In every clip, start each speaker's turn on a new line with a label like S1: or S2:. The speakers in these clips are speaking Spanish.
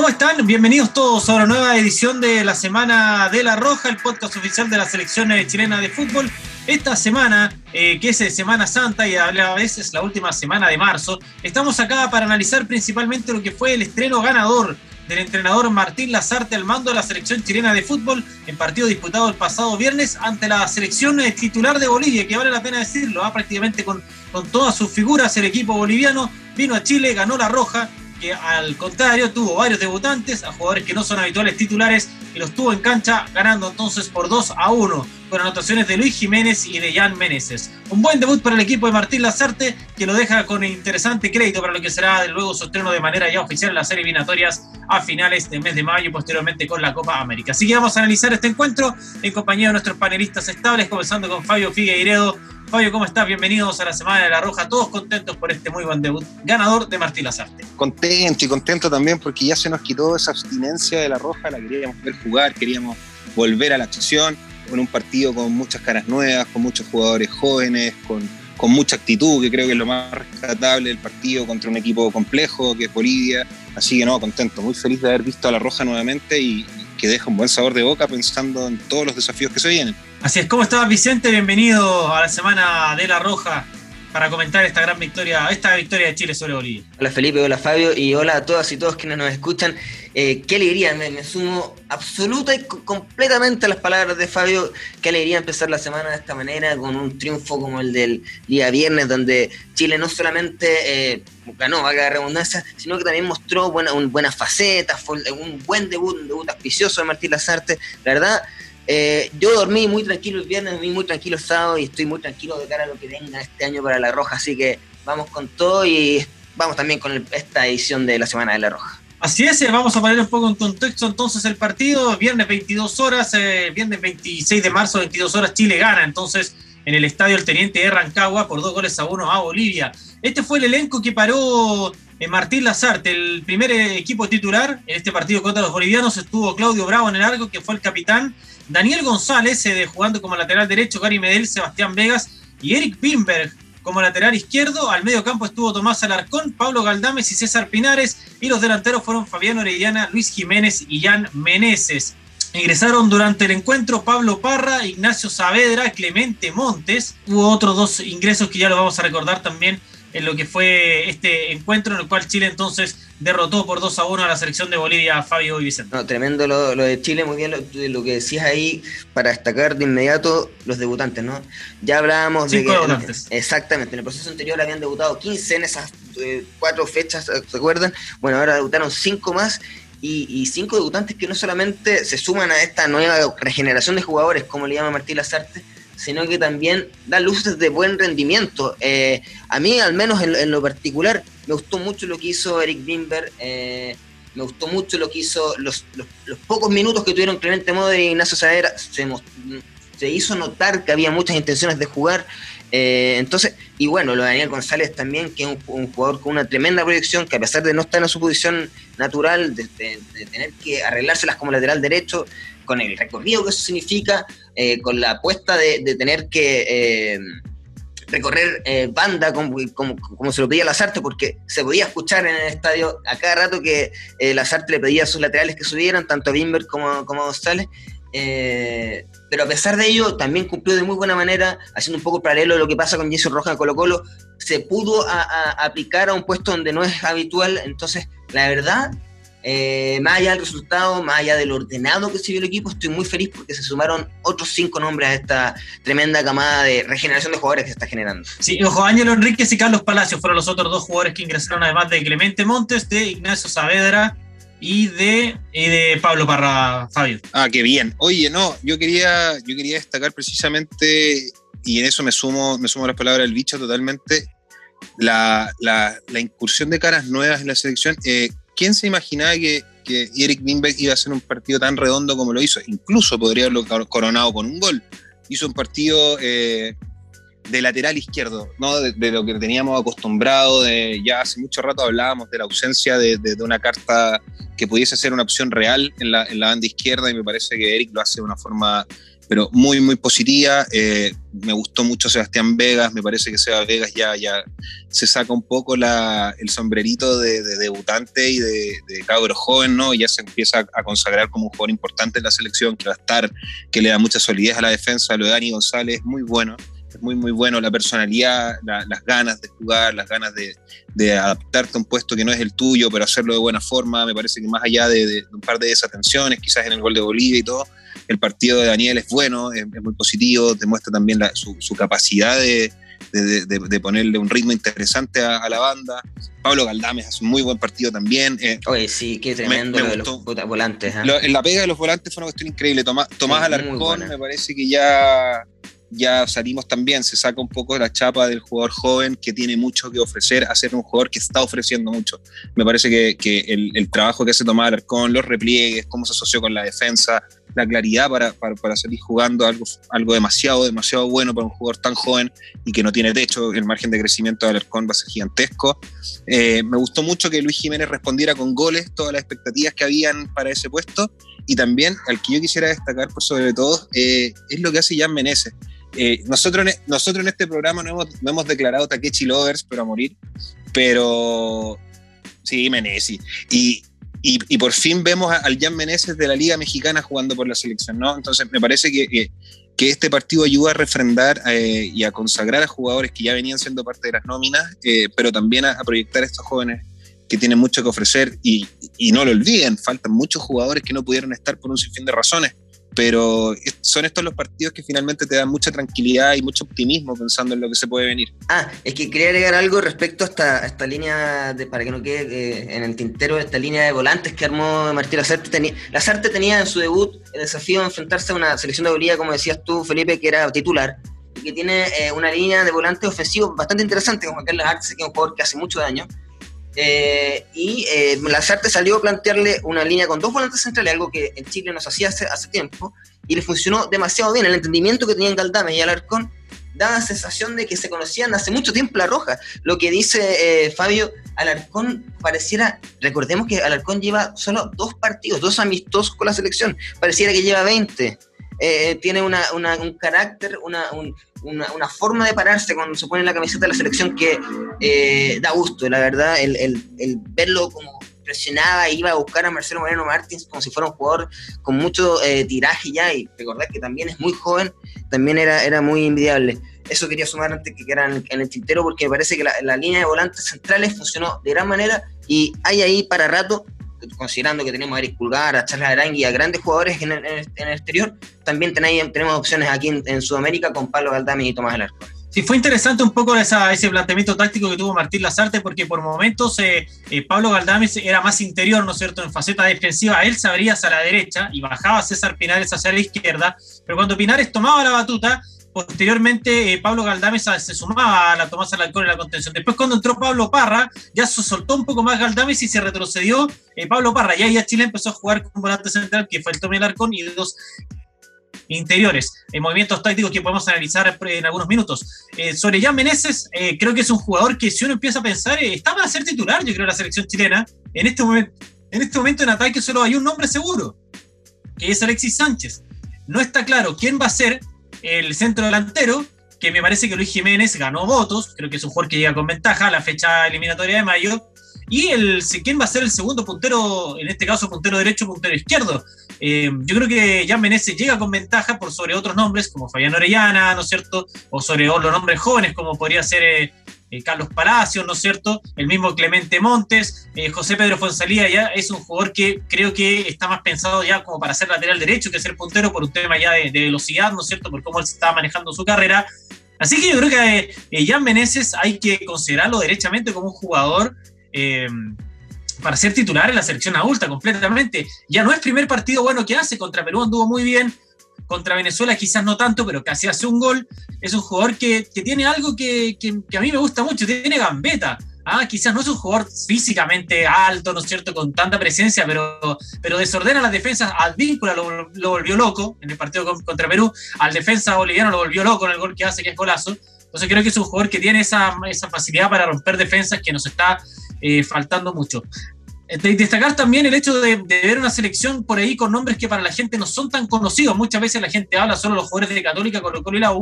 S1: ¿Cómo están? Bienvenidos todos a una nueva edición de la Semana de la Roja, el podcast oficial de la selección chilena de fútbol. Esta semana, eh, que es Semana Santa y a la vez es la última semana de marzo, estamos acá para analizar principalmente lo que fue el estreno ganador del entrenador Martín Lazarte al mando de la selección chilena de fútbol en partido disputado el pasado viernes ante la selección eh, titular de Bolivia, que vale la pena decirlo, ¿ah? prácticamente con, con todas sus figuras el equipo boliviano vino a Chile, ganó la roja que al contrario tuvo varios debutantes, a jugadores que no son habituales titulares, y los tuvo en cancha ganando entonces por 2 a 1, con anotaciones de Luis Jiménez y de Jan Meneses. Un buen debut para el equipo de Martín Lazarte, que lo deja con interesante crédito para lo que será luego su estreno de manera ya oficial en las eliminatorias a finales del mes de mayo y posteriormente con la Copa América. Así que vamos a analizar este encuentro en compañía de nuestros panelistas estables, comenzando con Fabio Figueiredo, Fabio, ¿cómo estás? Bienvenidos a la Semana de la Roja. Todos contentos por este muy buen debut ganador de Martín Lazarte.
S2: Contento y contento también porque ya se nos quitó esa abstinencia de la Roja, la queríamos ver jugar, queríamos volver a la acción con un partido con muchas caras nuevas, con muchos jugadores jóvenes, con, con mucha actitud, que creo que es lo más rescatable del partido contra un equipo complejo que es Bolivia. Así que no, contento, muy feliz de haber visto a la Roja nuevamente y, que deja un buen sabor de boca pensando en todos los desafíos que se vienen.
S1: Así es, ¿cómo estás Vicente? Bienvenido a la Semana de la Roja para comentar esta gran victoria, esta victoria de Chile sobre Bolivia.
S3: Hola Felipe, hola Fabio y hola a todas y todos quienes nos escuchan. Eh, qué alegría, me, sumo absoluta y completamente a las palabras de Fabio. Qué alegría empezar la semana de esta manera, con un triunfo como el del día viernes, donde Chile no solamente eh, ganó, va a redundancia, sino que también mostró buena, buenas facetas, fue un buen debut, un debut auspicioso de Martín Lazarte. La verdad, eh, yo dormí muy tranquilo el viernes, dormí muy tranquilo el sábado y estoy muy tranquilo de cara a lo que venga este año para La Roja. Así que vamos con todo y vamos también con esta edición de la Semana de La Roja.
S1: Así es, eh, vamos a poner un poco en contexto entonces el partido. Viernes 22 horas, eh, viernes 26 de marzo, 22 horas, Chile gana entonces en el estadio El Teniente de Rancagua por dos goles a uno a Bolivia. Este fue el elenco que paró Martín Lazarte, el primer equipo titular en este partido contra los bolivianos. Estuvo Claudio Bravo en el arco, que fue el capitán Daniel González eh, jugando como lateral derecho, Gary Medel, Sebastián Vegas y Eric Pimberg como lateral izquierdo. Al medio campo estuvo Tomás Alarcón, Pablo Galdames y César Pinares. Y los delanteros fueron Fabián Orellana, Luis Jiménez y Jan Meneses. Ingresaron durante el encuentro Pablo Parra, Ignacio Saavedra, Clemente Montes. Hubo otros dos ingresos que ya lo vamos a recordar también en lo que fue este encuentro en el cual Chile entonces derrotó por 2 a 1 a la selección de Bolivia, Fabio y Vicente.
S3: No, tremendo lo, de Chile, muy bien lo, que decías ahí, para destacar de inmediato los debutantes, ¿no? Ya hablábamos
S1: de
S3: que...
S1: Debutantes.
S3: exactamente, en el proceso anterior habían debutado 15 en esas eh, cuatro fechas, ¿se acuerdan? Bueno, ahora debutaron 5 más y, y, cinco debutantes que no solamente se suman a esta nueva regeneración de jugadores, como le llama Martín Lazarte, sino que también da luces de buen rendimiento. Eh, a mí, al menos en, lo particular, me gustó mucho lo que hizo Eric Bimber, eh, me gustó mucho lo que hizo, los, los, pocos minutos que tuvieron Clemente Moder y Ignacio Saavedra, se, se hizo notar que había muchas intenciones de jugar. Eh, entonces, y bueno, lo de Daniel González también, que es un, jugador con una tremenda proyección, que a pesar de no estar en su posición natural, de, de tener que arreglárselas como lateral derecho, con el recorrido que eso significa, eh, con la apuesta de, tener que eh, recorrer eh, banda como, como, se lo pedía Lazarte, porque se podía escuchar en el estadio a cada rato que Lazarte le pedía a sus laterales que subieran, tanto a Bimber como, como a González. pero a pesar de ello, también cumplió de muy buena manera, haciendo un poco paralelo a lo que pasa con Jason Roja en Colo Colo, se pudo aplicar a un puesto donde no es habitual, entonces la verdad eh, más allá del resultado, más allá del ordenado que se vio el equipo, estoy muy feliz porque se sumaron otros cinco nombres a esta tremenda camada de regeneración de jugadores que se está generando.
S1: Sí, ojo, Ángelo Enríquez y Carlos Palacios fueron los otros dos jugadores que ingresaron, además de Clemente Montes, de Ignacio Saavedra y de, de Pablo Parra, Fabio.
S2: Ah, qué bien. Oye, no, yo quería, yo quería destacar precisamente, y en eso me sumo, me sumo a las palabras del bicho totalmente, la, la, la, incursión de caras nuevas en la selección. Eh, ¿quién se imaginaba que, Eric Bimbeck iba a hacer un partido tan redondo como lo hizo? Incluso podría haberlo coronado con un gol. Hizo un partido eh, de lateral izquierdo, ¿no? De, lo que teníamos acostumbrado, de, ya hace mucho rato hablábamos de la ausencia de, una carta que pudiese ser una opción real en la, banda izquierda y me parece que Eric lo hace de una forma pero muy, muy positiva. Eh, me gustó mucho Sebastián Vegas, me parece que Sebastián Vegas ya, ya se saca un poco la, el sombrerito de, debutante y de, de, cabro joven, ¿no? Ya se empieza a consagrar como un jugador importante en la selección, que va a estar, que le da mucha solidez a la defensa. Lo de Dani González, muy bueno es muy, muy bueno, la personalidad, las ganas de jugar, las ganas de, de, adaptarte a un puesto que no es el tuyo, pero hacerlo de buena forma. Me parece que más allá de, un par de desatenciones, quizás en el gol de Bolivia y todo, el partido de Daniel es bueno, es, muy positivo, demuestra también su, su, capacidad de, de, ponerle un ritmo interesante a, la banda. Pablo Galdames hace un muy buen partido también.
S3: Eh, Oye, sí, qué tremendo lo de los volantes. ¿eh?
S2: en la pega de los volantes fue una cuestión increíble. Tomás, Tomás Alarcón me parece que ya ya salimos también, se saca un poco la chapa del jugador joven que tiene mucho que ofrecer a ser un jugador que está ofreciendo mucho. Me parece que, que el, el, trabajo que hace tomar con los repliegues, cómo se asoció con la defensa, la claridad para, para, para, salir jugando algo, algo demasiado, demasiado bueno para un jugador tan joven y que no tiene techo, el margen de crecimiento de Alarcón va a ser gigantesco. Eh, me gustó mucho que Luis Jiménez respondiera con goles todas las expectativas que habían para ese puesto y también al que yo quisiera destacar por sobre todo eh, es lo que hace Jan Meneses. Eh, nosotros, nosotros en este programa no hemos, no hemos declarado Takechi Lovers, pero a morir. Pero sí, Menezes. Y, y, y, por fin vemos al Jan Meneses de la Liga Mexicana jugando por la selección, ¿no? Entonces me parece que, que, este partido ayuda a refrendar eh, y a consagrar a jugadores que ya venían siendo parte de las nóminas, eh, pero también a, a, proyectar a estos jóvenes que tienen mucho que ofrecer y, y no lo olviden, faltan muchos jugadores que no pudieron estar por un sinfín de razones pero son estos los partidos que finalmente te dan mucha tranquilidad y mucho optimismo pensando en lo que se puede venir.
S3: Ah, es que quería agregar algo respecto a esta, esta línea, de, para que no quede eh, en el tintero, esta línea de volantes que armó Martín Lazarte. Tenía, Lazarte tenía en su debut el desafío de enfrentarse a una selección de Bolivia, como decías tú, Felipe, que era titular, y que tiene eh, una línea de volantes ofensivos bastante interesante, como Carlos Arce, que es un jugador que hace mucho daño. Eh, y eh, Lazarte salió a plantearle una línea con dos volantes centrales, algo que en Chile nos hacía hace, tiempo, y le funcionó demasiado bien. El entendimiento que tenían Galdame y Alarcón daba la sensación de que se conocían hace mucho tiempo la roja. Lo que dice eh, Fabio, Alarcón pareciera, recordemos que Alarcón lleva solo dos partidos, dos amistosos con la selección, pareciera que lleva 20. Eh, tiene una, una, un carácter, una, un, una, forma de pararse cuando se pone la camiseta de la selección que eh, da gusto, la verdad, el, el, verlo como presionaba, iba a buscar a Marcelo Moreno Martins como si fuera un jugador con mucho eh, tiraje ya, y recordar que también es muy joven, también era, era muy envidiable. Eso quería sumar antes que quedaran en el tintero porque me parece que la línea de volantes centrales funcionó de gran manera y hay ahí para rato considerando que tenemos a Eric Pulgar, a Charles Arangui, a grandes jugadores en el, exterior, también tenemos opciones aquí en, Sudamérica con Pablo Galdami y Tomás Alarcón.
S1: Sí, fue interesante un poco ese planteamiento táctico que tuvo Martín Lazarte, porque por momentos eh, eh, Pablo Galdames era más interior, ¿no es cierto?, en faceta defensiva, él se abría hacia la derecha y bajaba César Pinares hacia la izquierda, pero cuando Pinares tomaba la batuta, Posteriormente, eh, Pablo Galdames se sumaba a la Tomás Alarcón en la contención. Después, cuando entró Pablo Parra, ya se soltó un poco más Galdames y se retrocedió eh, Pablo Parra. Y ahí a Chile empezó a jugar con un volante central que fue el Tomé Alarcón y dos interiores, en movimientos tácticos que podemos analizar en algunos minutos. Eh, sobre Jan Meneses, creo que es un jugador que si uno empieza a pensar, está para ser titular, yo creo, la selección chilena. En este momento, en este momento en ataque solo hay un nombre seguro, que es Alexis Sánchez. No está claro quién va a ser el centro delantero, que me parece que Luis Jiménez ganó votos, creo que es un jugador que llega con ventaja a la fecha eliminatoria de mayo. Y el, quién va a ser el segundo puntero, en este caso puntero derecho, puntero izquierdo. Eh, yo creo que Jan Menezes llega con ventaja por sobre otros nombres, como Fabián Orellana, ¿no es cierto? O sobre los nombres jóvenes, como podría ser eh, eh, Carlos Palacios, ¿no es cierto? El mismo Clemente Montes, eh, José Pedro Fonsalía ya es un jugador que creo que está más pensado ya como para ser lateral derecho que ser puntero por un tema ya de, velocidad, ¿no es cierto? Por cómo él está manejando su carrera. Así que yo creo que eh, Jan Meneses hay que considerarlo derechamente como un jugador para ser titular en la selección adulta completamente. Ya no es primer partido bueno que hace, contra Perú anduvo muy bien, contra Venezuela quizás no tanto, pero casi hace un gol. Es un jugador que, tiene algo que, a mí me gusta mucho, tiene gambeta. Ah, quizás no es un jugador físicamente alto, ¿no es cierto?, con tanta presencia, pero, pero desordena las defensas. Al vínculo lo, volvió loco en el partido contra Perú. Al defensa boliviano lo volvió loco en el gol que hace, que es golazo. Entonces creo que es un jugador que tiene esa, esa facilidad para romper defensas que nos está eh, faltando mucho. Destacar también el hecho de, ver una selección por ahí con nombres que para la gente no son tan conocidos. Muchas veces la gente habla solo los jugadores de Católica, Colo Colo y la.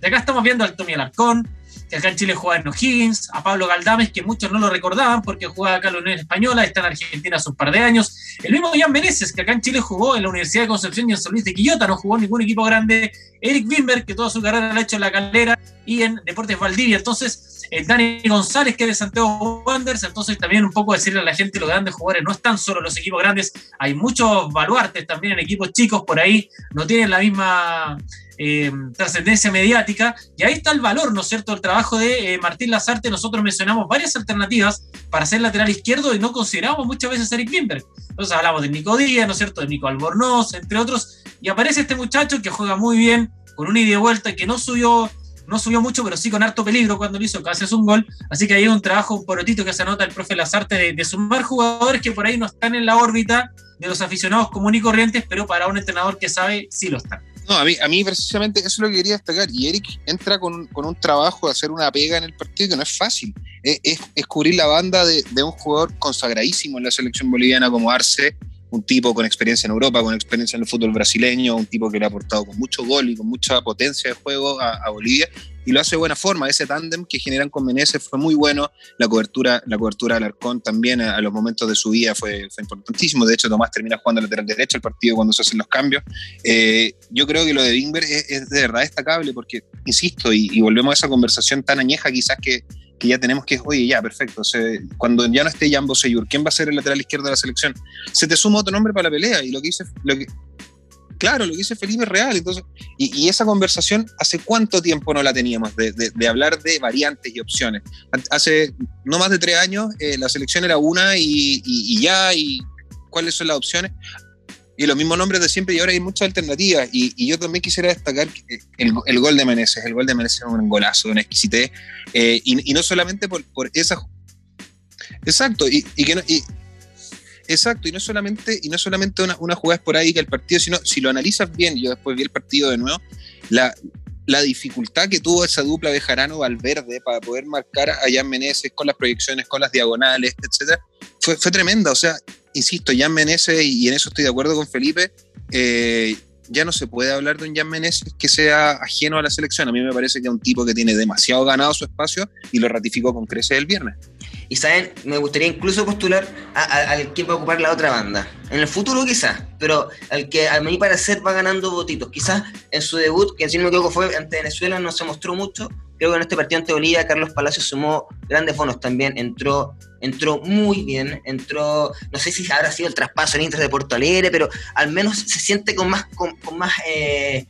S1: De acá estamos viendo al Tommy Alarcón, que acá en Chile juega en O'Higgins, a Pablo Galdames, que muchos no lo recordaban porque jugaba acá en la Unión Española, está en Argentina hace un par de años. El mismo Jan Meneses, que acá en Chile jugó en la Universidad de Concepción y en San Luis de Quillota, no jugó en ningún equipo grande. Eric Wimber, que toda su carrera la ha hecho en la calera y en Deportes Valdivia. Entonces, el Dani González, que es de Santiago Wanderers. Entonces, también un poco decirle a la gente, los grandes jugadores no están solo los equipos grandes, hay muchos baluartes también en equipos chicos por ahí, no tienen la misma eh, trascendencia mediática. Y ahí está el valor, ¿no es cierto?, el trabajo de eh, Martín Lazarte. Nosotros mencionamos varias alternativas para ser lateral izquierdo y no consideramos muchas veces a Eric Wimberg. Entonces hablamos de Nico Díaz, ¿no es cierto?, de Nico Albornoz, entre otros. Y aparece este muchacho que juega muy bien, con un ida y vuelta, que no subió no subió mucho, pero sí con harto peligro cuando lo hizo, casi es un gol. Así que hay un trabajo, un porotito que se anota el profe Lazarte de, de, sumar jugadores que por ahí no están en la órbita de los aficionados comunes y corrientes, pero para un entrenador que sabe, sí lo están.
S2: No, a mí, a mí precisamente eso es lo que quería destacar. Y Eric entra con, con un trabajo de hacer una pega en el partido que no es fácil. Es, es, cubrir la banda de, de, un jugador consagradísimo en la selección boliviana como Arce, un tipo con experiencia en Europa, con experiencia en el fútbol brasileño, un tipo que le ha aportado con mucho gol y con mucha potencia de juego a, Bolivia y lo hace de buena forma. Ese tándem que generan con Meneses fue muy bueno. La cobertura, la cobertura de Alarcón también a, los momentos de su vida fue, fue, importantísimo. De hecho, Tomás termina jugando lateral derecho el partido cuando se hacen los cambios. Eh, yo creo que lo de Bingber es, es, de verdad destacable porque, insisto, y, y, volvemos a esa conversación tan añeja quizás que, que ya tenemos que es, oye, ya, perfecto. Cuando ya no esté Jambo Seyur, ¿quién va a ser el lateral izquierdo de la selección? Se te suma otro nombre para la pelea y lo que dice, lo que, claro, lo que dice Felipe es real. Entonces, y, esa conversación, ¿hace cuánto tiempo no la teníamos de, hablar de variantes y opciones? Hace no más de tres años, eh, la selección era una y, y, ya, y cuáles son las opciones. Y los mismos nombres de siempre, y ahora hay muchas alternativas. Y, yo también quisiera destacar el, el, gol de Meneses. El gol de Meneses es un golazo, una exquisitez. Eh, y, no solamente por, por esa. Exacto, y, que no, Exacto, y no solamente, y no solamente una, una jugada esporádica del partido, sino si lo analizas bien, yo después vi el partido de nuevo, la, la dificultad que tuvo esa dupla de Jarano-Valverde para poder marcar a Jan Meneses con las proyecciones, con las diagonales, etcétera, fue, fue tremenda. O sea, insisto, Jan Meneses, y en eso estoy de acuerdo con Felipe, eh, ya no se puede hablar de un Jan Meneses que sea ajeno a la selección. A mí me parece que es un tipo que tiene demasiado ganado su espacio y lo ratificó con creces el viernes.
S3: Y saben, me gustaría incluso postular al que va a ocupar la otra banda. En el futuro quizás, pero al que a mi parecer va ganando votitos. Quizás en su debut, que si no me equivoco fue ante Venezuela, no se mostró mucho. Creo que en este partido ante Bolivia, Carlos Palacios sumó grandes bonos también. Entró, entró muy bien. Entró, no sé si habrá sido el traspaso en Inter de Porto Alegre, pero al menos se siente con más, con, más eh,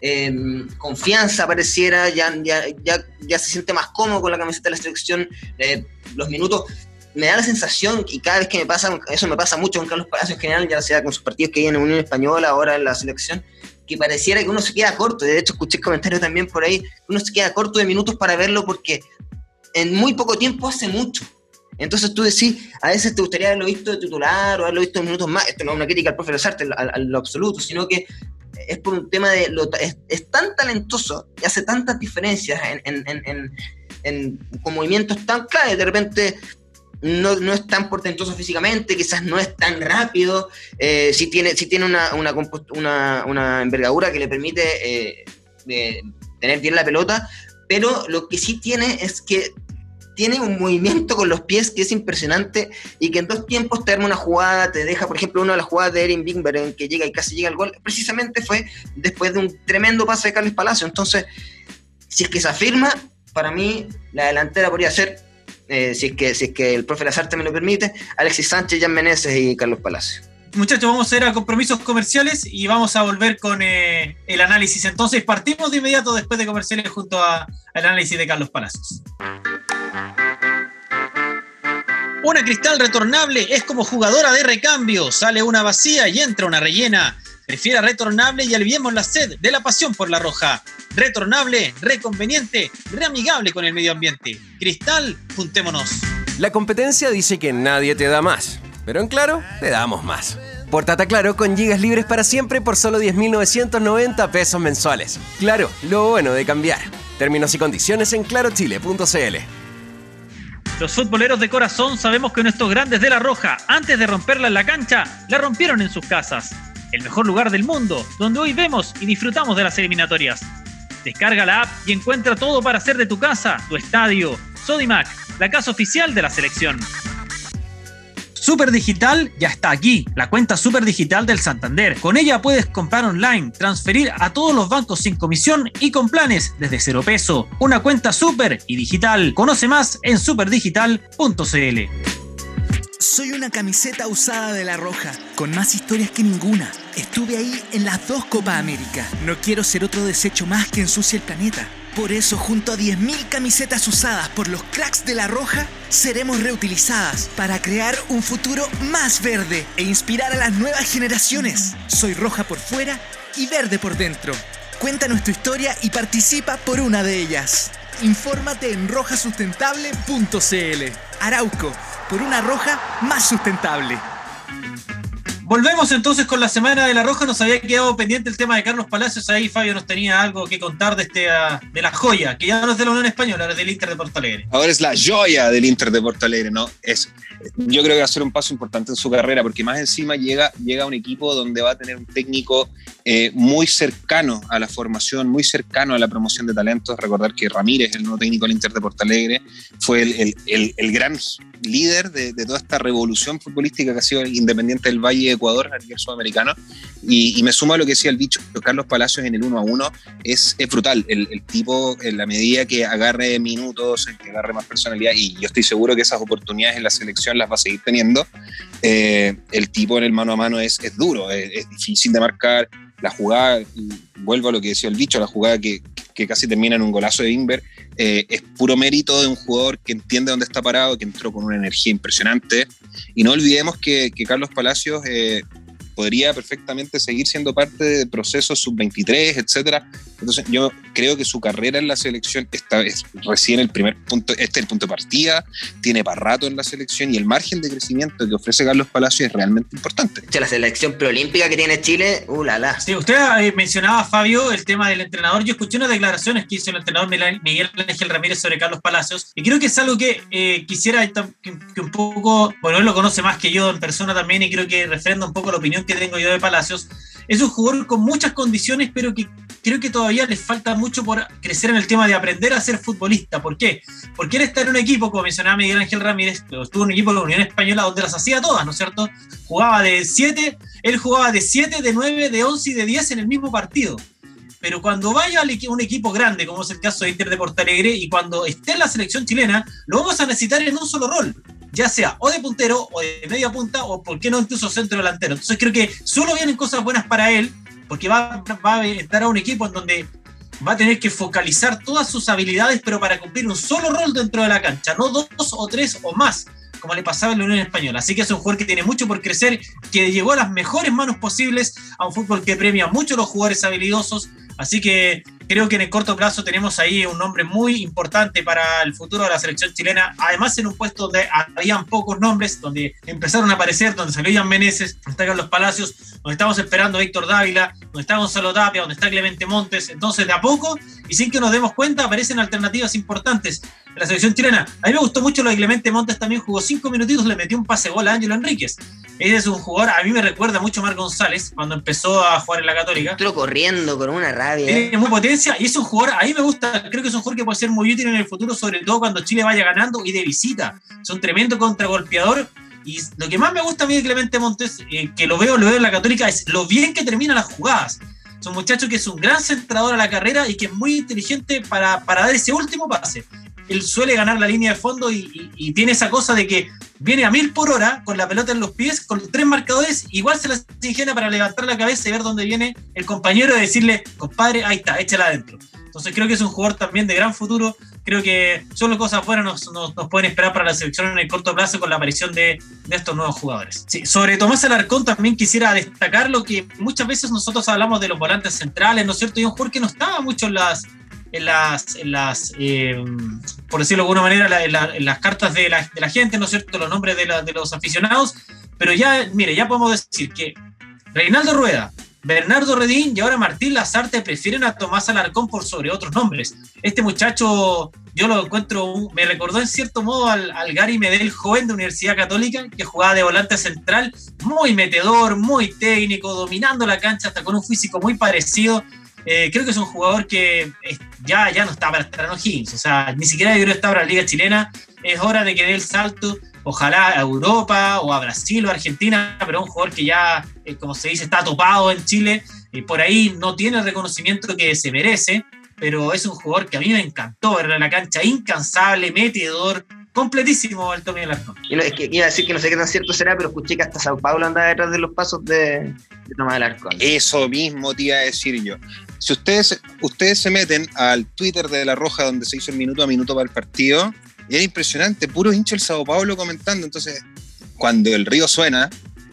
S3: eh, confianza pareciera, ya, ya, ya, ya, se siente más cómodo con la camiseta de la selección, eh, los minutos, me da la sensación, y cada vez que me pasa, eso me pasa mucho con Carlos Palacio en general, ya sea con sus partidos que hay en Unión Española, ahora en la selección, pareciera que uno se queda corto, de hecho escuché comentarios también por ahí, uno se queda corto de minutos para verlo porque en muy poco tiempo hace mucho. Entonces tú decís, a veces te gustaría haberlo visto de titular o haberlo visto en minutos más. Esto no es una crítica al profe Lazarte, a lo absoluto, sino que es por un tema de. Lo, es, es, tan talentoso y hace tantas diferencias en, en, en, en con movimientos tan claves. De repente no, no, es tan portentoso físicamente, quizás no es tan rápido, eh, sí tiene, tiene una, una, envergadura que le permite eh, tener bien la pelota, pero lo que sí tiene es que tiene un movimiento con los pies que es impresionante y que en dos tiempos te arma una jugada, te deja, por ejemplo, una de las jugadas de Erin Bingber en que llega y casi llega al gol, precisamente fue después de un tremendo pase de Carlos Palacio. Entonces, si es que se afirma, para mí la delantera podría ser, eh, si, es que, si es que el profe Lazarte me lo permite, Alexis Sánchez, Jan Meneses y Carlos Palacio.
S1: Muchachos, vamos a ir a compromisos comerciales y vamos a volver con eh, el análisis. Entonces, partimos de inmediato después de comerciales junto al análisis de Carlos Palacios. Una cristal retornable es como jugadora de recambio. Sale una vacía y entra una rellena. Prefiera retornable y aliviemos la sed de la pasión por la roja. Retornable, reconveniente, reamigable con el medio ambiente. Cristal, juntémonos.
S4: La competencia dice que nadie te da más, pero en Claro te damos más. Portate Claro con gigas libres para siempre por solo 10.990 pesos mensuales. Claro, lo bueno de cambiar. Términos y condiciones en clarochile.cl.
S5: Los futboleros de corazón sabemos que nuestros grandes de la Roja, antes de romperla en la cancha, la rompieron en sus casas. El mejor lugar del mundo, donde hoy vemos y disfrutamos de las eliminatorias. Descarga la app y encuentra todo para hacer de tu casa, tu estadio. Sodimac, la casa oficial de la selección.
S1: Super Digital ya está aquí, la cuenta Super Digital del Santander. Con ella puedes comprar online, transferir a todos los bancos sin comisión y con planes desde cero peso. Una cuenta super y digital. Conoce más en superdigital.cl.
S6: Soy una camiseta usada de La Roja, con más historias que ninguna. Estuve ahí en las dos Copa América. No quiero ser otro desecho más que ensucie el planeta. Por eso, junto a 10.000 camisetas usadas por los cracks de La Roja, seremos reutilizadas para crear un futuro más verde e inspirar a las nuevas generaciones. Soy roja por fuera y verde por dentro. Cuenta nuestra historia y participa por una de ellas. Infórmate en rojasustentable.cl. Arauco, por una roja más sustentable.
S1: Volvemos entonces con la semana de la Roja. Nos había quedado pendiente el tema de Carlos Palacios. Ahí Fabio nos tenía algo que contar de, este, ah, de la joya, que ya no es de la Unión Española, es del Inter de Porto Alegre.
S2: Ahora es la joya del Inter de Porto Alegre, ¿no? Es, yo creo que va a ser un paso importante en su carrera, porque más encima llega, llega un equipo donde va a tener un técnico eh, muy cercano a la formación, muy cercano a la promoción de talentos. Recordar que Ramírez, el nuevo técnico del Inter de Porto Alegre, fue el, el, el, el gran líder de, de, toda esta revolución futbolística que ha sido Independiente del Valle de Ecuador a nivel sudamericano. Y, y, me sumo a lo que decía el dicho, Carlos Palacios en el 1 a 1 es, es brutal. El, el, tipo, en la medida que agarre minutos, que agarre más personalidad, y yo estoy seguro que esas oportunidades en la selección las va a seguir teniendo, eh, el tipo en el mano a mano es, es duro, es, difícil de marcar. La jugada, vuelvo a lo que decía el dicho, la jugada que, que casi termina en un golazo de Inver, eh, es puro mérito de un jugador que entiende dónde está parado, que entró con una energía impresionante. Y no olvidemos que, que Carlos Palacios eh, podría perfectamente seguir siendo parte de procesos sub-23, etcétera. Entonces, yo creo que su carrera en la selección está es recién el primer punto, este es el punto de partida, tiene para rato en la selección y el margen de crecimiento que ofrece Carlos Palacios es realmente importante.
S3: La selección preolímpica que tiene Chile, uh, la, la.
S1: Sí, usted eh, mencionaba, Fabio, el tema del entrenador. Yo escuché unas declaraciones que hizo el entrenador Miguel Ángel Ramírez sobre Carlos Palacios y creo que es algo que eh, quisiera que, que, un poco, bueno, él lo conoce más que yo en persona también y creo que refrenda un poco la opinión que tengo yo de Palacios. Es un jugador con muchas condiciones, pero que creo que todavía les falta mucho por crecer en el tema de aprender a ser futbolista. ¿Por qué? Porque él está en un equipo, como mencionaba Miguel Ángel Ramírez, estuvo en un equipo de la Unión Española donde las hacía todas, ¿no es cierto? Jugaba de 7, él jugaba de 7, de 9, de 11 y de 10 en el mismo partido. Pero cuando vaya a un equipo grande, como es el caso de Inter de Porto Alegre, y cuando esté en la selección chilena, lo vamos a necesitar en un solo rol ya sea o de puntero o de media punta o por qué no incluso centro delantero. Entonces creo que solo vienen cosas buenas para él porque va, a estar a un equipo en donde va a tener que focalizar todas sus habilidades pero para cumplir un solo rol dentro de la cancha, no dos o tres o más como le pasaba en la Unión Española. Así que es un jugador que tiene mucho por crecer, que llegó a las mejores manos posibles a un fútbol que premia mucho a los jugadores habilidosos. Así que creo que en el corto plazo tenemos ahí un nombre muy importante para el futuro de la selección chilena. Además, en un puesto donde habían pocos nombres, donde empezaron a aparecer, donde salió Ian Meneses, donde está Carlos Palacios, donde estamos esperando a Víctor Dávila, donde está Gonzalo Tapia, donde está Clemente Montes. Entonces, de a poco, y sin que nos demos cuenta, aparecen alternativas importantes la selección chilena. A mí me gustó mucho lo de Clemente Montes, también jugó cinco minutitos, le metió un pase gol a Ángelo Enríquez. Ese es un jugador, a mí me recuerda mucho a Mar González cuando empezó a jugar en la Católica.
S3: Entró corriendo con una rabia.
S1: Tiene muy potencia y es un jugador, a mí me gusta, creo que es un jugador que puede ser muy útil en el futuro, sobre todo cuando Chile vaya ganando y de visita. Es un tremendo contragolpeador. Y lo que más me gusta a mí de Clemente Montes, eh, que lo veo, lo veo en la Católica, es lo bien que termina las jugadas. Es un muchacho que es un gran centrador a la carrera y que es muy inteligente para, para dar ese último pase. Él suele ganar la línea de fondo y, tiene esa cosa de que viene a mil por hora con la pelota en los pies, con tres marcadores, igual se las ingenia para levantar la cabeza y ver dónde viene el compañero y decirle, compadre, ahí está, échala adentro. Entonces creo que es un jugador también de gran futuro. Creo que solo cosas buenas nos, nos, pueden esperar para la selección en el corto plazo con la aparición de, estos nuevos jugadores. Sobre Tomás Alarcón también quisiera destacar lo que muchas veces nosotros hablamos de los volantes centrales, ¿no es cierto? Y un jugador que no estaba mucho en las, en las, eh, por decirlo de alguna manera, en, la, en las cartas de la, gente, ¿no es cierto? Los nombres de los aficionados. Pero ya, mire, ya podemos decir que Reinaldo Rueda, Bernardo Redín y ahora Martín Lazarte prefieren a Tomás Alarcón por sobre otros nombres. Este muchacho yo lo encuentro, me recordó en cierto modo al, al, Gary Medel joven de Universidad Católica, que jugaba de volante central, muy metedor, muy técnico, dominando la cancha, hasta con un físico muy parecido. Eh, creo que es un jugador que ya, ya no está para estar en O'Higgins, o sea, ni siquiera yo creo que está para la Liga Chilena. Es hora de que dé el salto, ojalá a Europa o a Brasil o a Argentina, pero un jugador que ya, eh, como se dice, está topado en Chile y por ahí no tiene el reconocimiento que se merece pero es un jugador que a mí me encantó en la cancha, incansable, metedor, completísimo el Tommy Alarcón.
S3: Y no, es que iba a decir que no sé qué tan cierto será, pero escuché que hasta Sao Paulo andaba detrás de los pasos de, de Tomás Alarcón.
S2: Eso mismo te iba a decir yo. Si ustedes, ustedes se meten al Twitter de La Roja, donde se hizo el minuto a minuto para el partido, y era impresionante, puro hincha el Sao Paulo comentando. Entonces, cuando el río suena,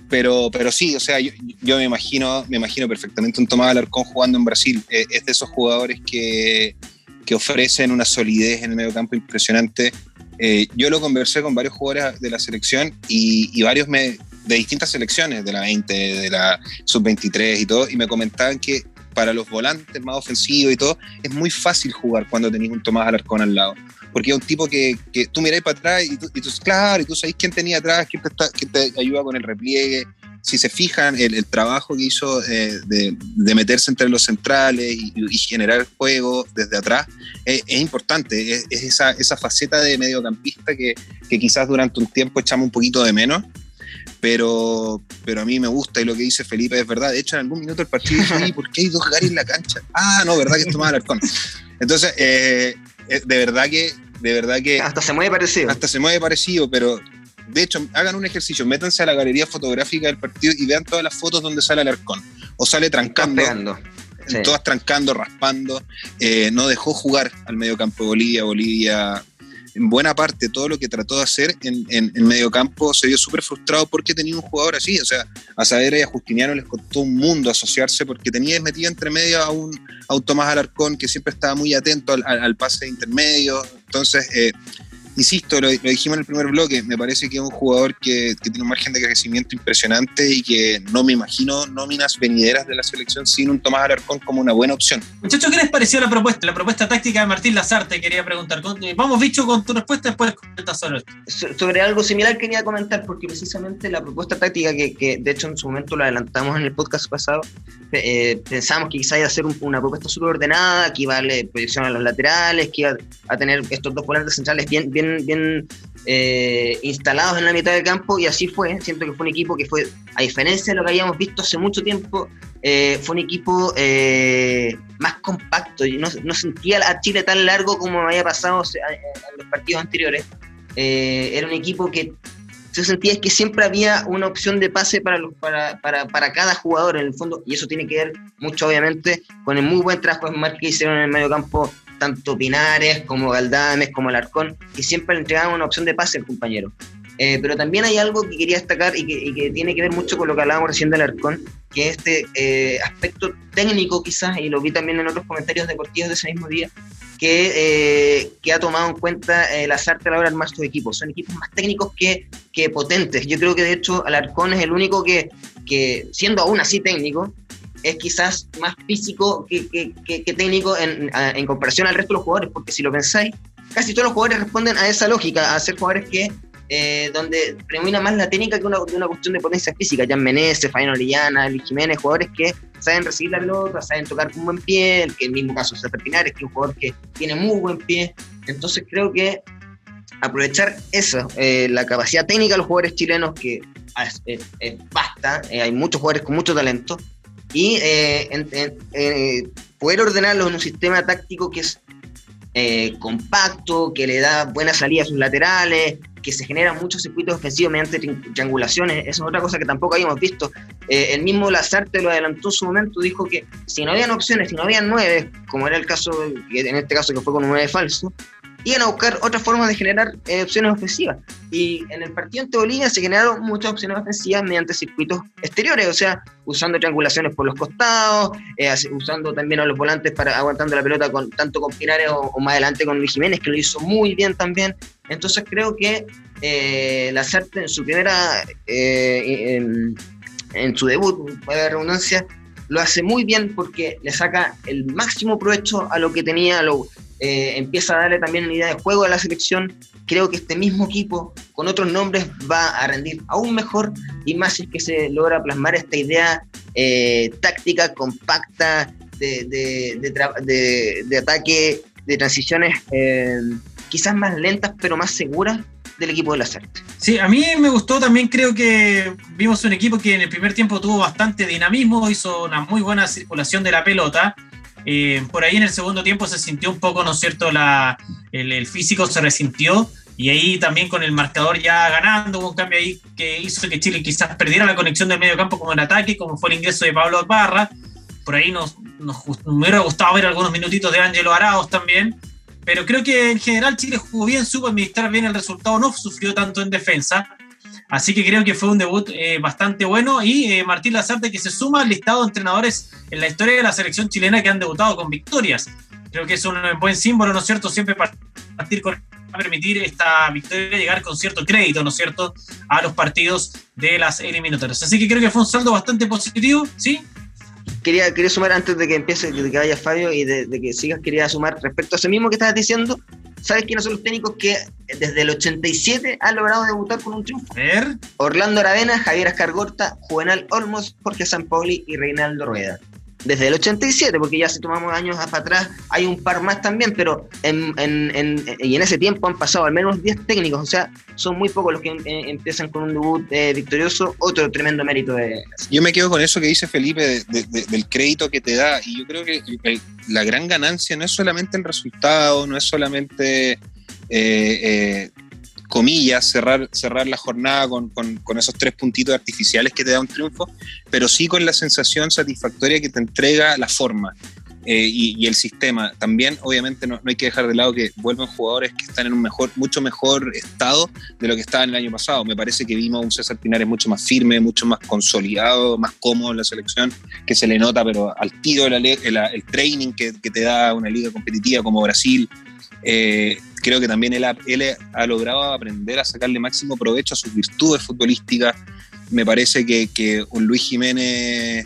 S2: pero, pero sí, o sea, yo, yo, me imagino, me imagino perfectamente un Tomás Alarcón jugando en Brasil. Eh, es de esos jugadores que, que, ofrecen una solidez en el medio campo impresionante. Eh, yo lo conversé con varios jugadores de la selección y, varios me, de distintas selecciones, de la 20, de la sub-23 y todo, y me comentaban que para los volantes más ofensivos y todo, es muy fácil jugar cuando tenéis un Tomás Alarcón al lado porque es un tipo que, tú miráis para atrás y tú, y tú, claro, y tú sabéis quién tenía atrás, quién te, está, quién te ayuda con el repliegue. Si se fijan, el, el trabajo que hizo eh, de, de, meterse entre los centrales y, y generar juego desde atrás es, es importante. Es, es, esa, esa faceta de mediocampista que, que quizás durante un tiempo echamos un poquito de menos. Pero, pero a mí me gusta y lo que dice Felipe es verdad. De hecho, en algún minuto del partido dije, ¿por qué hay dos Gary en la cancha? Ah, no, verdad que es Tomás Alarcón. Entonces, eh, de verdad que, de verdad que.
S3: Hasta se mueve parecido.
S2: Hasta se mueve parecido, pero de hecho, hagan un ejercicio, métanse a la galería fotográfica del partido y vean todas las fotos donde sale Alarcón. O sale trancando. Sí. Todas trancando, raspando. Eh, no dejó jugar al medio campo de Bolivia. Bolivia, en buena parte, todo lo que trató de hacer en, en, en medio campo se vio súper frustrado porque tenía un jugador así. O sea, a Saavedra y a Justiniano les costó un mundo asociarse porque tenía metido entre medio a un, a un Tomás Alarcón que siempre estaba muy atento al, al, al pase de intermedio. Entonces, eh, insisto, lo, lo, dijimos en el primer bloque, me parece que es un jugador que, que, tiene un margen de crecimiento impresionante y que no me imagino nóminas venideras de la selección sin un Tomás Alarcón como una buena opción.
S1: Muchachos, ¿qué les pareció la propuesta? La propuesta táctica de Martín Lazarte, quería preguntar. Vamos, bicho, con tu respuesta, después comentas sobre
S3: esto. Sobre algo similar quería comentar, porque precisamente la propuesta táctica, que, que de hecho en su momento lo adelantamos en el podcast pasado, eh, pensamos que quizá iba a ser un, una propuesta súper ordenada, que iba a darle proyección a los laterales, que iba a tener estos dos volantes centrales bien, bien, bien eh, instalados en la mitad del campo, y así fue. Siento que fue un equipo que fue, a diferencia de lo que habíamos visto hace mucho tiempo, eh, fue un equipo eh, más compacto. y no, no, sentía a Chile tan largo como había pasado en los partidos anteriores. era un equipo que se sentía que siempre había una opción de pase para, los, para, para, para, cada jugador en el fondo, y eso tiene que ver mucho obviamente con el muy buen trabajo de que hicieron en el medio campo, tanto Pinares como Galdames, como Alarcón, que siempre le entregaban una opción de pase al compañero. Eh, pero también hay algo que quería destacar y que, y que, tiene que ver mucho con lo que hablábamos recién del Alarcón, que es este eh, aspecto técnico quizás, y lo vi también en otros comentarios deportivos de ese mismo día, que, eh, que, ha tomado en cuenta eh, las artes a la hora de armar sus equipos. Son equipos más técnicos que, que, potentes. Yo creo que de hecho Alarcón es el único que, que siendo aún así técnico, es quizás más físico que, técnico en, comparación al resto de los jugadores, porque si lo pensáis, casi todos los jugadores responden a esa lógica, a ser jugadores que eh, donde predomina más la técnica que una, una cuestión de potencia física. Jan Menezes, Fabián Orellana, Luis Jiménez, jugadores que saben recibir la pelota, saben tocar con buen pie, que en el mismo caso César Pinares, que es un jugador que tiene muy buen pie. Entonces creo que aprovechar eso, eh, la capacidad técnica de los jugadores chilenos, que es, es, es basta, eh, hay muchos jugadores con mucho talento, y en, en, poder ordenarlos en un sistema táctico que es eh, compacto, que le da buena salida a sus laterales, que se generan muchos circuitos ofensivos mediante triangulaciones. Esa es otra cosa que tampoco habíamos visto. Eh, el mismo Lazarte lo adelantó en su momento, dijo que si no habían opciones, si no habían nueve, como era el caso, en este caso que fue con un nueve falso, iban a buscar otras formas de generar eh, opciones ofensivas. Y en el partido ante Bolivia se generaron muchas opciones ofensivas mediante circuitos exteriores, o sea, usando triangulaciones por los costados, eh, usando también a los volantes para aguantando la pelota con tanto con Pinares o, más adelante con Luis Jiménez, que lo hizo muy bien también. Entonces creo que eh, la Sarte en su primera, eh, en, su debut, la redundancia, lo hace muy bien porque le saca el máximo provecho a lo que tenía, a lo, eh, empieza a darle también una idea de juego a la selección. Creo que este mismo equipo, con otros nombres, va a rendir aún mejor y más si es que se logra plasmar esta idea eh, táctica, compacta, de, de, ataque, de transiciones eh, quizás más lentas, pero más seguras del equipo de la CERT.
S1: Sí, a mí me gustó también, creo que vimos un equipo que en el primer tiempo tuvo bastante dinamismo, hizo una muy buena circulación de la pelota eh, por ahí en el segundo tiempo se sintió un poco, ¿no es cierto?, la, el, físico se resintió y ahí también con el marcador ya ganando, hubo un cambio ahí que hizo que Chile quizás perdiera la conexión del medio campo como en ataque, como fue el ingreso de Pablo Barra. Por ahí nos, nos, hubiera gustado ver algunos minutitos de Ángelo Araos también, pero creo que en general Chile jugó bien, supo administrar bien el resultado, no sufrió tanto en defensa. Así que creo que fue un debut eh, bastante bueno y eh, Martín Lazarte que se suma al listado de entrenadores en la historia de la selección chilena que han debutado con victorias. Creo que es un buen símbolo, ¿no es cierto? Siempre partir con permitir esta victoria llegar con cierto crédito, ¿no es cierto?, a los partidos de las eliminatorias. Así que creo que fue un saldo bastante positivo, ¿sí?
S3: Quería, quería sumar antes de que empiece, de que vaya Fabio y de, de que sigas, quería sumar respecto a ese mismo que estabas diciendo, ¿Sabes quiénes son los técnicos que desde el 87 han logrado debutar con un triunfo?
S1: ver.
S3: Orlando Aravena, Javier Ascargorta, Juvenal Olmos, Jorge Sampaoli y Reinaldo Rueda desde el 87, porque ya si tomamos años para atrás hay un par más también, pero en, y en ese tiempo han pasado al menos 10 técnicos, o sea, son muy pocos los que em, eh, empiezan con un debut eh, victorioso, otro tremendo mérito de...
S2: Yo me quedo con eso que dice Felipe del crédito que te da, y yo creo que la gran ganancia no es solamente el resultado, no es solamente... Eh, comillas, cerrar, cerrar la jornada con, esos tres puntitos artificiales que te da un triunfo, pero sí con la sensación satisfactoria que te entrega la forma. Eh, y, el sistema. También, obviamente, no, hay que dejar de lado que vuelven jugadores que están en un mejor, mucho mejor estado de lo que estaban el año pasado. Me parece que vimos un César Pinares mucho más firme, mucho más consolidado, más cómodo en la selección, que se le nota, pero al tiro el, el, training que, que, te da una liga competitiva como Brasil, eh, creo que también él ha, logrado aprender a sacarle máximo provecho a sus virtudes futbolísticas. Me parece que, un Luis Jiménez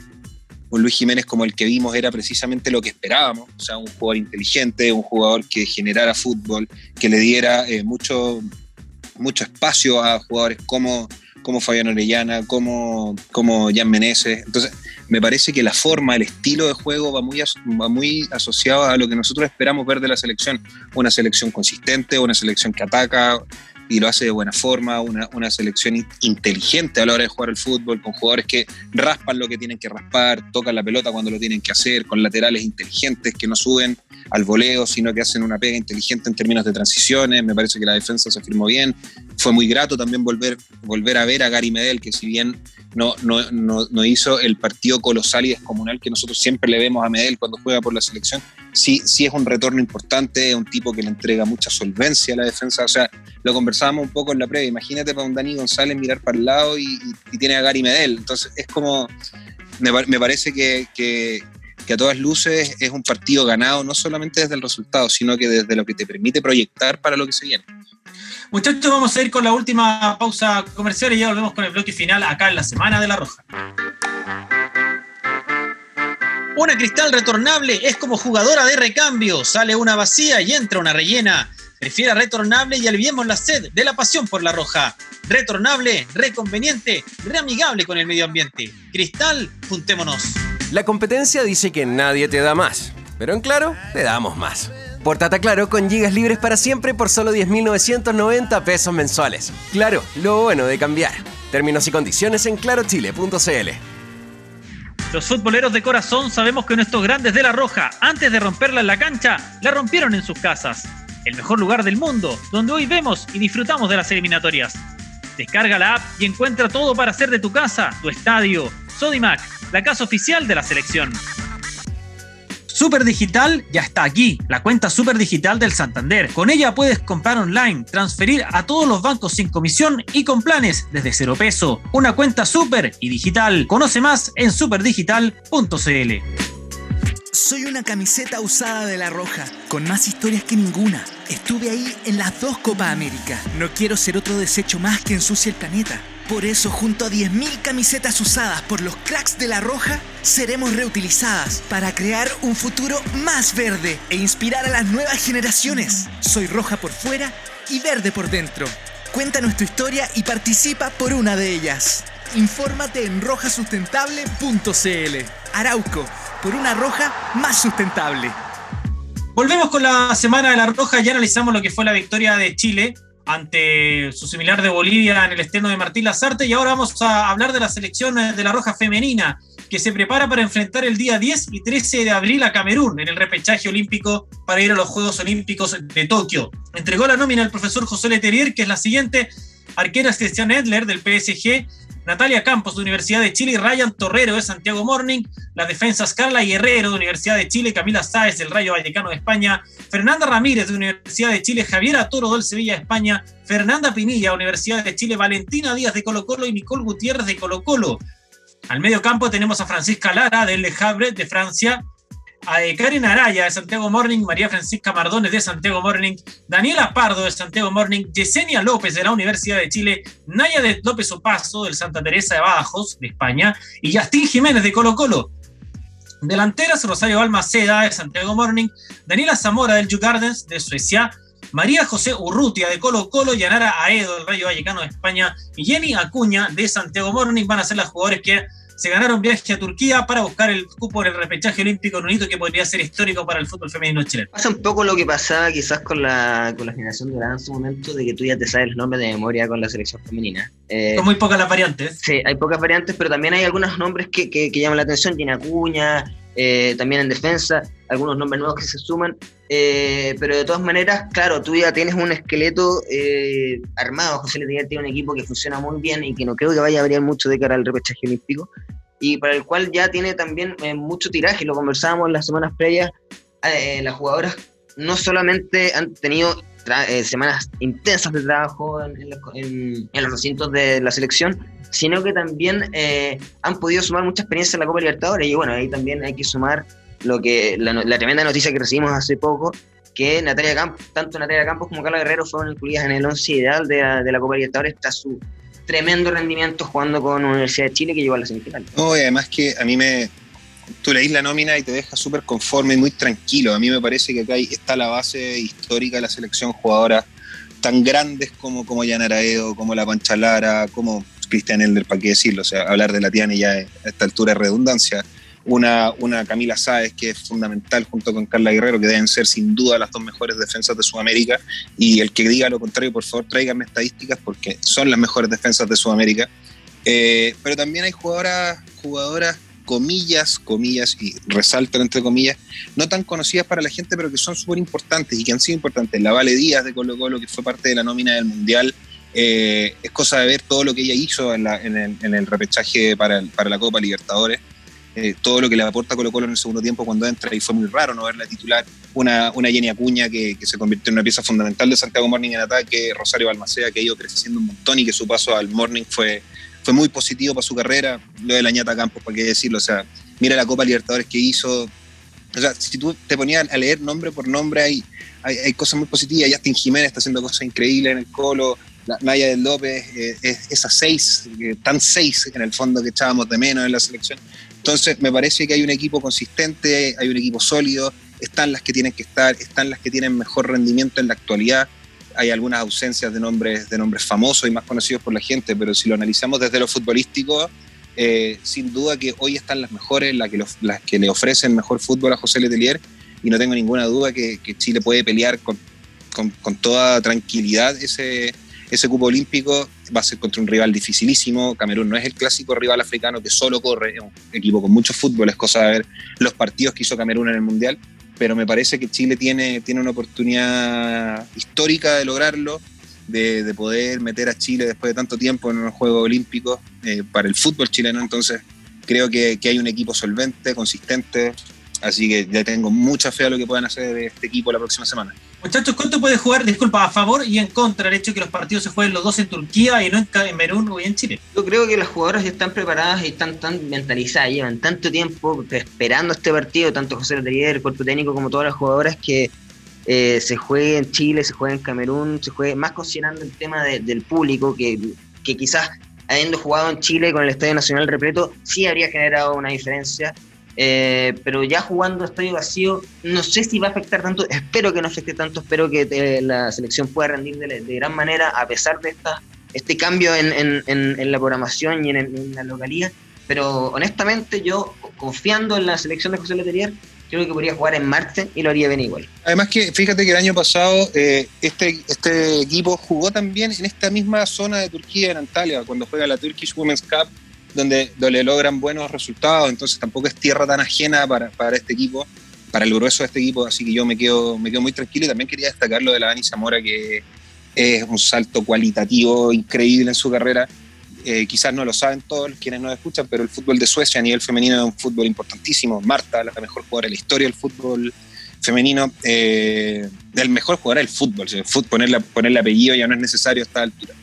S2: un Luis Jiménez como el que vimos era precisamente lo que esperábamos, o sea, un jugador inteligente, un jugador que generara fútbol, que le diera eh, mucho, mucho espacio a jugadores como, como Fabián Orellana, como, como Jan Meneses. Entonces, me parece que la forma, el estilo de juego va muy, va muy asociado a lo que nosotros esperamos ver de la selección. Una selección consistente, una selección que ataca, y lo hace de buena forma, una, una, selección inteligente a la hora de jugar el fútbol, con jugadores que raspan lo que tienen que raspar, tocan la pelota cuando lo tienen que hacer, con laterales inteligentes que no suben al voleo, sino que hacen una pega inteligente en términos de transiciones. Me parece que la defensa se firmó bien. Fue muy grato también volver, volver a ver a Gary Medel, que si bien no, no, no, no hizo el partido colosal y descomunal que nosotros siempre le vemos a Medel cuando juega por la selección, sí, sí es un retorno importante, es un tipo que le entrega mucha solvencia a la defensa. O sea, lo conversábamos un poco en la previa. Imagínate para un Dani González mirar para el lado y, tiene a Gary Medel. Entonces es como, me, parece que, que, a todas luces es un partido ganado, no solamente desde el resultado, sino que desde lo que te permite proyectar para lo que se viene.
S1: Muchachos, vamos a ir con la última pausa comercial y ya volvemos con el bloque final acá en la Semana de la Roja. Una cristal retornable es como jugadora de recambio. Sale una vacía y entra una rellena. Prefiera retornable y aliviemos la sed de la pasión por la roja. Retornable, reconveniente, reamigable con el medio ambiente. Cristal, juntémonos.
S4: La competencia dice que nadie te da más. Pero en claro, te damos más. Portata Claro con gigas libres para siempre por solo 10.990 pesos mensuales. Claro, lo bueno de cambiar. Términos y condiciones en clarochile.cl.
S5: Los futboleros de corazón sabemos que nuestros grandes de la Roja, antes de romperla en la cancha, la rompieron en sus casas. El mejor lugar del mundo, donde hoy vemos y disfrutamos de las eliminatorias. Descarga la app y encuentra todo para hacer de tu casa, tu estadio. Sodimac, la casa oficial de la selección.
S1: Super Digital ya está aquí, la cuenta Super Digital del Santander. Con ella puedes comprar online, transferir a todos los bancos sin comisión y con planes desde cero peso. Una cuenta super y digital. Conoce más en superdigital.cl.
S6: Soy una camiseta usada de la Roja, con más historias que ninguna. Estuve ahí en las dos Copa América. No quiero ser otro desecho más que ensucie el planeta. Por eso, junto a 10.000 camisetas usadas por los cracks de la Roja, seremos reutilizadas para crear un futuro más verde e inspirar a las nuevas generaciones. Soy roja por fuera y verde por dentro. Cuéntanos tu historia y participa por una de ellas. Infórmate en rojasustentable.cl. Arauco, por una roja más sustentable.
S1: Volvemos con la semana de la Roja, ya analizamos lo que fue la victoria de Chile ante su similar de Bolivia en el externo de Martín Lazarte y ahora vamos a hablar de la selección de la Roja femenina que se prepara para enfrentar el día 10 y 13 de abril a Camerún en el repechaje olímpico para ir a los Juegos Olímpicos de Tokio. Entregó la nómina el profesor José Leterier, que es la siguiente, arqueras Cristian Edler del PSG, Natalia Campos de Universidad de Chile Ryan Torrero de Santiago Morning, las defensas Carla Guerrero de Universidad de Chile, Camila Sáez del Rayo Vallecano de España, Fernanda Ramírez de Universidad de Chile, Javiera Toro del Sevilla de España, Fernanda Pinilla, Universidad de Chile, Valentina Díaz de Colo Colo y Nicole Gutiérrez de Colo Colo. Al medio campo tenemos a Francisca Lara del Le Havre de Francia, a Karen Araya de Santiago Morning, María Francisca Mardones de Santiago Morning, Daniela Pardo de Santiago Morning, Yesenia López de la Universidad de Chile, Naya de López Opaso del Santa Teresa de Bajos de España y Justín Jiménez de Colo Colo. Delanteras, Rosario Balmaceda de Santiago Morning, Daniela Zamora del Ju Gardens de Suecia, María José Urrutia de Colo Colo, Yanara Aedo del Rayo Vallecano de España y Jenny Acuña de Santiago Morning van a ser las jugadores que se ganaron viaje a Turquía para buscar el cupo en el repechaje olímpico en un hito que podría ser histórico para el fútbol femenino chileno.
S3: Pasa un poco lo que pasaba quizás con la, con la generación de en su momento, de que tú ya te sabes el nombre de memoria con la selección femenina.
S1: Eh, son muy pocas las variantes.
S3: Sí, hay pocas variantes, pero también hay algunos nombres que, que, llaman la atención. Gina Cuña, eh, también en defensa, algunos nombres nuevos que se suman. Eh, pero de todas maneras, claro, tú ya tienes un esqueleto eh, armado. José Letelier tiene un equipo que funciona muy bien y que no creo que vaya a variar mucho de cara al repechaje olímpico. Y para el cual ya tiene también mucho tiraje, lo conversábamos en las semanas previas. las jugadoras no solamente han tenido semanas intensas de trabajo en, en, los recintos de la selección, sino que también eh, han podido sumar mucha experiencia en la Copa Libertadores. Y bueno, ahí también hay que sumar lo que la, tremenda noticia que recibimos hace poco, que Natalia Campos, tanto Natalia Campos como Carla Guerrero fueron incluidas en el once ideal de la, de la Copa Libertadores tras su tremendo rendimiento jugando con Universidad de Chile que llegó a la semifinal.
S2: No, y además que a mí me... Tú leís la nómina y te deja súper conforme y muy tranquilo. A mí me parece que acá está la base histórica de la selección jugadora tan grandes como, como Yanara Edo, como la Pancha Lara, como Cristian Elder, ¿para qué decirlo? O sea, hablar de la Tiani ya a esta altura es redundancia. Una, una Camila Sáez que es fundamental junto con Carla Guerrero, que deben ser sin duda las dos mejores defensas de Sudamérica. Y el que diga lo contrario, por favor, tráiganme estadísticas porque son las mejores defensas de Sudamérica. Eh, pero también hay jugadoras, jugadoras, comillas, comillas, y resaltan entre comillas, no tan conocidas para la gente, pero que son súper importantes y que han sido importantes. La Vale Díaz de Colo Colo, que fue parte de la nómina del Mundial, eh, es cosa de ver todo lo que ella hizo en, el, repechaje para, la Copa Libertadores, eh, todo lo que le aporta Colo Colo en el segundo tiempo cuando entra y fue muy raro no verla titular, una, una Jenny Acuña que, se convirtió en una pieza fundamental de Santiago Morning en ataque, Rosario Balmaceda que ha ido creciendo un montón y que su paso al Morning fue, fue muy positivo para su carrera, lo de la ñata Campos, para qué decirlo, o sea, mira la Copa Libertadores que hizo, o sea, si tú te ponías a leer nombre por nombre, hay, hay, hay cosas muy positivas. Justin Jiménez está haciendo cosas increíbles en el Colo la del López, eh, es, esas seis, tan seis en el fondo que echábamos de menos en la selección. Entonces, me parece que hay un equipo consistente, hay un equipo sólido, están las que tienen que estar, están las que tienen mejor rendimiento en la actualidad. Hay algunas ausencias de nombres, de nombres famosos y más conocidos por la gente, pero si lo analizamos desde lo futbolístico, eh, sin duda que hoy están las mejores, las que, le ofrecen mejor fútbol a José Letelier, y no tengo ninguna duda que, Chile puede pelear con, con toda tranquilidad ese, ese cupo olímpico va a ser contra un rival dificilísimo. Camerún no es el clásico rival africano que solo corre, es un equipo con mucho fútbol, es cosa de ver los partidos que hizo Camerún en el Mundial, pero me parece que Chile tiene, tiene una oportunidad histórica de lograrlo, de, poder meter a Chile después de tanto tiempo en unos Juegos Olímpicos eh, para el fútbol chileno. Entonces, creo que, que hay un equipo solvente, consistente, así que ya tengo mucha fe a lo que puedan hacer de este equipo la próxima semana.
S1: Muchachos, ¿cuánto puede jugar, disculpa, a favor y en contra el hecho de que los partidos se jueguen los dos en Turquía y no en Camerún o en Chile?
S3: Yo creo que las jugadoras están preparadas y están tan mentalizadas, llevan tanto tiempo esperando este partido, tanto José Rodríguez, el cuerpo técnico, como todas las jugadoras, que eh, se juegue en Chile, se juegue en Camerún, se juegue más considerando el tema del público, que, que quizás habiendo jugado en Chile con el Estadio Nacional repleto, sí habría generado una diferencia. Eh, pero ya jugando estadio vacío, no sé si va a afectar tanto, espero que no afecte tanto, espero que eh, la selección pueda rendir de, gran manera a pesar de esta, este cambio en, en, en, la programación y en, la localidad. Pero honestamente yo, confiando en la selección de José Letelier, creo que podría jugar en Marte y lo haría bien igual.
S2: Además que fíjate que el año pasado eh, este, este equipo jugó también en esta misma zona de Turquía, en Antalya, cuando juega la Turkish Women's Cup, donde, donde logran buenos resultados, entonces tampoco es tierra tan ajena para, para este equipo, para el grueso de este equipo, así que yo me quedo, me quedo muy tranquilo y también quería destacar lo de la Dani Zamora, que es un salto cualitativo increíble en su carrera. Eh, quizás no lo saben todos quienes nos escuchan, pero el fútbol de Suecia a nivel femenino es un fútbol importantísimo. Marta, la mejor jugadora de la historia del fútbol femenino, eh, el mejor jugador del fútbol. ponerle, ponerle apellido ya no es necesario a esta altura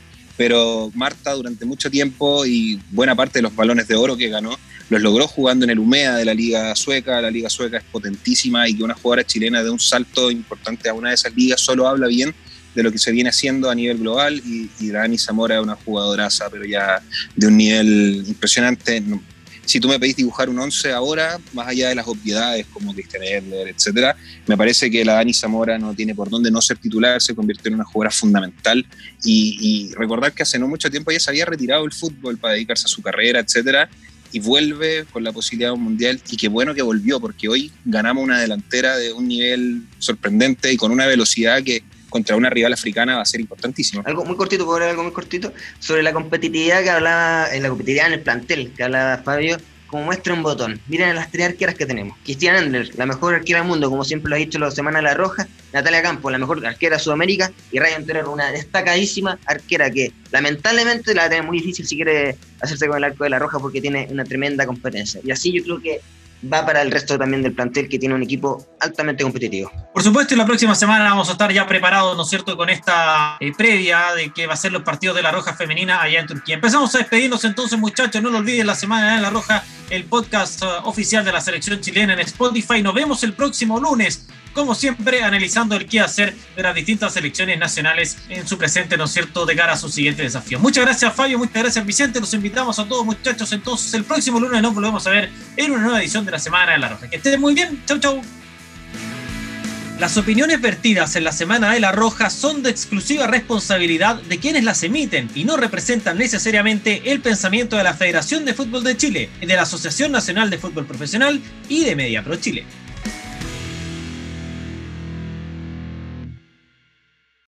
S2: pero Marta durante mucho tiempo y buena parte de los balones de oro que ganó los logró jugando en el UMEA de la Liga Sueca. La Liga Sueca es potentísima y que una jugadora chilena de un salto importante a una de esas ligas solo habla bien de lo que se viene haciendo a nivel global y, y Dani Zamora es una jugadoraza, pero ya de un nivel impresionante si tú me pedís dibujar un 11 ahora, más allá de las obviedades como Cristian Edler, etcétera, me parece que la Dani Zamora no tiene por dónde no ser titular, se convirtió en una jugadora fundamental. Y, recordar que hace no mucho tiempo ella se había retirado del fútbol para dedicarse a su carrera, etcétera, y vuelve con la posibilidad de un mundial y qué bueno que volvió porque hoy ganamos una delantera de un nivel sorprendente y con una velocidad que contra una rival africana va a ser importantísimo.
S3: Algo muy cortito, puedo hablar algo muy cortito, sobre la competitividad que hablaba, en la competitividad en el plantel, que hablaba Fabio, como muestra un botón. Miren las tres arqueras que tenemos. Cristian Endler, la mejor arquera del mundo, como siempre lo ha dicho la Semana la Roja. Natalia Campos, la mejor arquera de Sudamérica. Y Ryan Terror, una destacadísima arquera que lamentablemente la tener muy difícil si quiere hacerse con el arco de la Roja porque tiene una tremenda competencia. Y así yo creo que va para el resto también del plantel que tiene un equipo altamente competitivo.
S1: Por supuesto, y la próxima semana vamos a estar ya preparados, ¿no es cierto?, con esta eh, previa de que va a ser los partidos de la Roja Femenina allá en Turquía. Empezamos a despedirnos entonces, muchachos, no lo olviden, la semana de la Roja, el podcast uh, oficial de la selección chilena en Spotify. Nos vemos el próximo lunes como siempre, analizando el qué hacer de las distintas selecciones nacionales en su presente, ¿no es cierto?, de cara a su siguiente desafío. Muchas gracias, Fabio, muchas gracias, Vicente. Los invitamos a todos, muchachos. Entonces, el próximo lunes nos volvemos a ver en una nueva edición de la Semana de la Roja. Que estén muy bien. Chau, chau. Las opiniones vertidas en la Semana de la Roja son de exclusiva responsabilidad de quienes las emiten y no representan necesariamente el pensamiento de la Federación de Fútbol de Chile, de la Asociación Nacional de Fútbol Profesional y de Media Pro Chile.